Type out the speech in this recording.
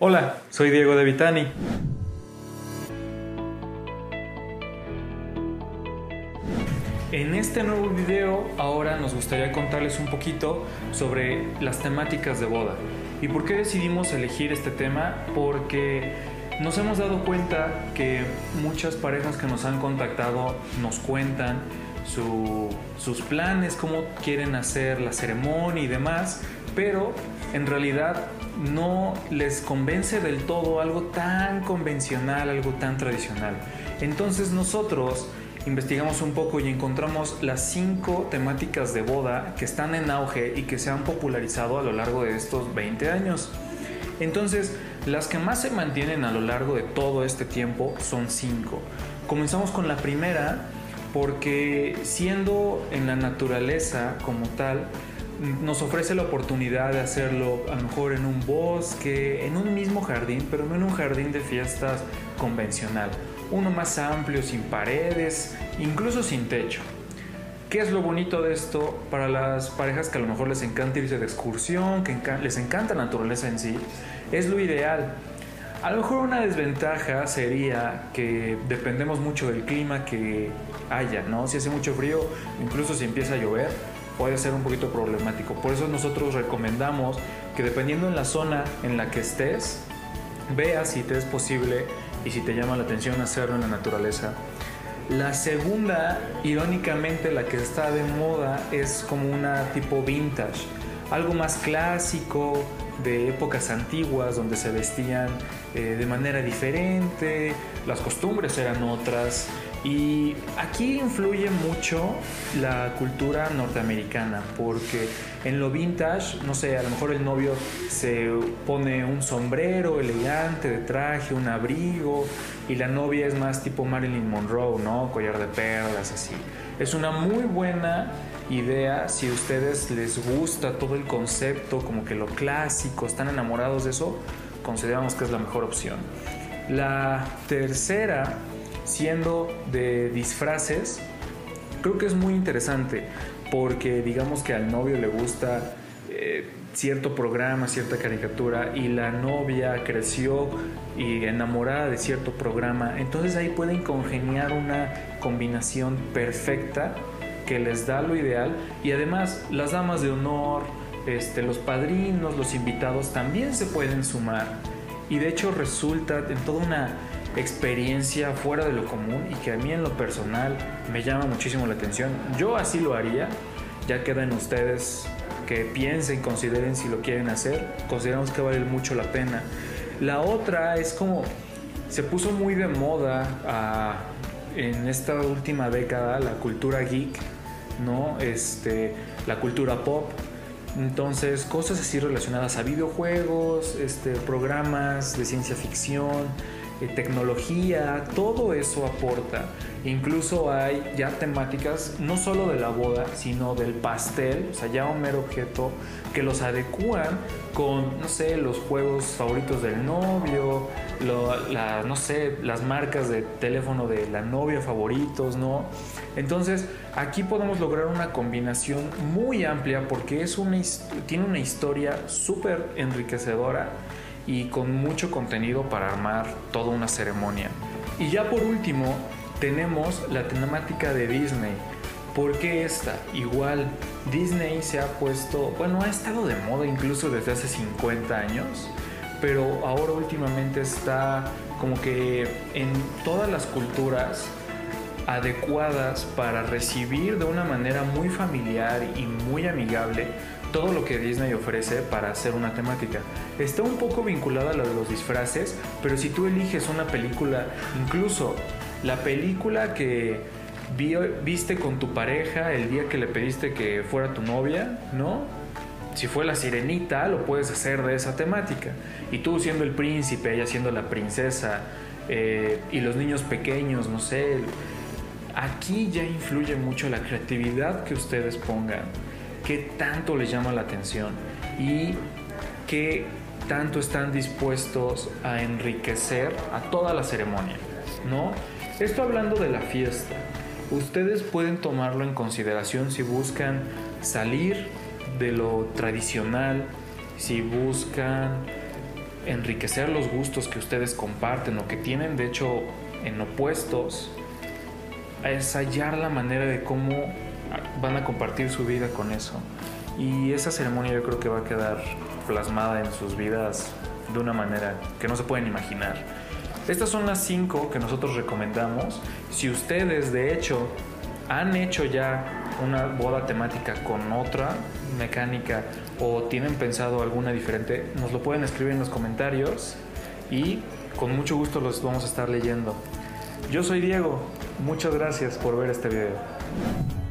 Hola, soy Diego de Vitani. En este nuevo video ahora nos gustaría contarles un poquito sobre las temáticas de boda. ¿Y por qué decidimos elegir este tema? Porque nos hemos dado cuenta que muchas parejas que nos han contactado nos cuentan sus planes, cómo quieren hacer la ceremonia y demás, pero en realidad no les convence del todo algo tan convencional, algo tan tradicional. Entonces nosotros investigamos un poco y encontramos las cinco temáticas de boda que están en auge y que se han popularizado a lo largo de estos 20 años. Entonces, las que más se mantienen a lo largo de todo este tiempo son cinco. Comenzamos con la primera porque siendo en la naturaleza como tal, nos ofrece la oportunidad de hacerlo a lo mejor en un bosque, en un mismo jardín, pero no en un jardín de fiestas convencional. Uno más amplio, sin paredes, incluso sin techo. ¿Qué es lo bonito de esto para las parejas que a lo mejor les encanta irse de excursión, que les encanta la naturaleza en sí? Es lo ideal. A lo mejor una desventaja sería que dependemos mucho del clima que haya, ¿no? Si hace mucho frío, incluso si empieza a llover, puede ser un poquito problemático. Por eso nosotros recomendamos que dependiendo en la zona en la que estés, veas si te es posible y si te llama la atención hacerlo en la naturaleza. La segunda, irónicamente, la que está de moda es como una tipo vintage, algo más clásico, de épocas antiguas donde se vestían eh, de manera diferente, las costumbres eran otras y aquí influye mucho la cultura norteamericana, porque en lo vintage, no sé, a lo mejor el novio se pone un sombrero elegante de traje, un abrigo, y la novia es más tipo Marilyn Monroe, ¿no? Collar de perlas, así. Es una muy buena idea si a ustedes les gusta todo el concepto, como que lo clásico, están enamorados de eso, consideramos que es la mejor opción. La tercera siendo de disfraces, creo que es muy interesante porque digamos que al novio le gusta eh, cierto programa, cierta caricatura y la novia creció y enamorada de cierto programa, entonces ahí pueden congeniar una combinación perfecta que les da lo ideal y además las damas de honor, este, los padrinos, los invitados también se pueden sumar y de hecho resulta en toda una experiencia fuera de lo común y que a mí en lo personal me llama muchísimo la atención. Yo así lo haría, ya quedan ustedes que piensen, consideren si lo quieren hacer, consideramos que vale mucho la pena. La otra es como se puso muy de moda ah, en esta última década la cultura geek, ¿no? Este, la cultura pop. Entonces, cosas así relacionadas a videojuegos, este, programas de ciencia ficción, eh, tecnología, todo eso aporta. Incluso hay ya temáticas no solo de la boda, sino del pastel, o sea, ya un mero objeto que los adecúan con, no sé, los juegos favoritos del novio, no sé, las marcas de teléfono de la novia favoritos, ¿no? Entonces, aquí podemos lograr una combinación muy amplia porque es una, tiene una historia súper enriquecedora y con mucho contenido para armar toda una ceremonia. Y ya por último tenemos la temática de Disney. ¿Por qué esta? Igual Disney se ha puesto, bueno, ha estado de moda incluso desde hace 50 años, pero ahora últimamente está como que en todas las culturas adecuadas para recibir de una manera muy familiar y muy amigable todo lo que Disney ofrece para hacer una temática. Está un poco vinculada a lo de los disfraces, pero si tú eliges una película, incluso la película que viste con tu pareja el día que le pediste que fuera tu novia, ¿no? Si fue la sirenita, lo puedes hacer de esa temática. Y tú siendo el príncipe, ella siendo la princesa, eh, y los niños pequeños, no sé. Aquí ya influye mucho la creatividad que ustedes pongan qué tanto les llama la atención y qué tanto están dispuestos a enriquecer a toda la ceremonia, ¿no? Esto hablando de la fiesta, ustedes pueden tomarlo en consideración si buscan salir de lo tradicional, si buscan enriquecer los gustos que ustedes comparten o que tienen de hecho en opuestos, es hallar la manera de cómo van a compartir su vida con eso. Y esa ceremonia yo creo que va a quedar plasmada en sus vidas de una manera que no se pueden imaginar. Estas son las cinco que nosotros recomendamos. Si ustedes de hecho han hecho ya una boda temática con otra mecánica o tienen pensado alguna diferente, nos lo pueden escribir en los comentarios y con mucho gusto los vamos a estar leyendo. Yo soy Diego, muchas gracias por ver este video.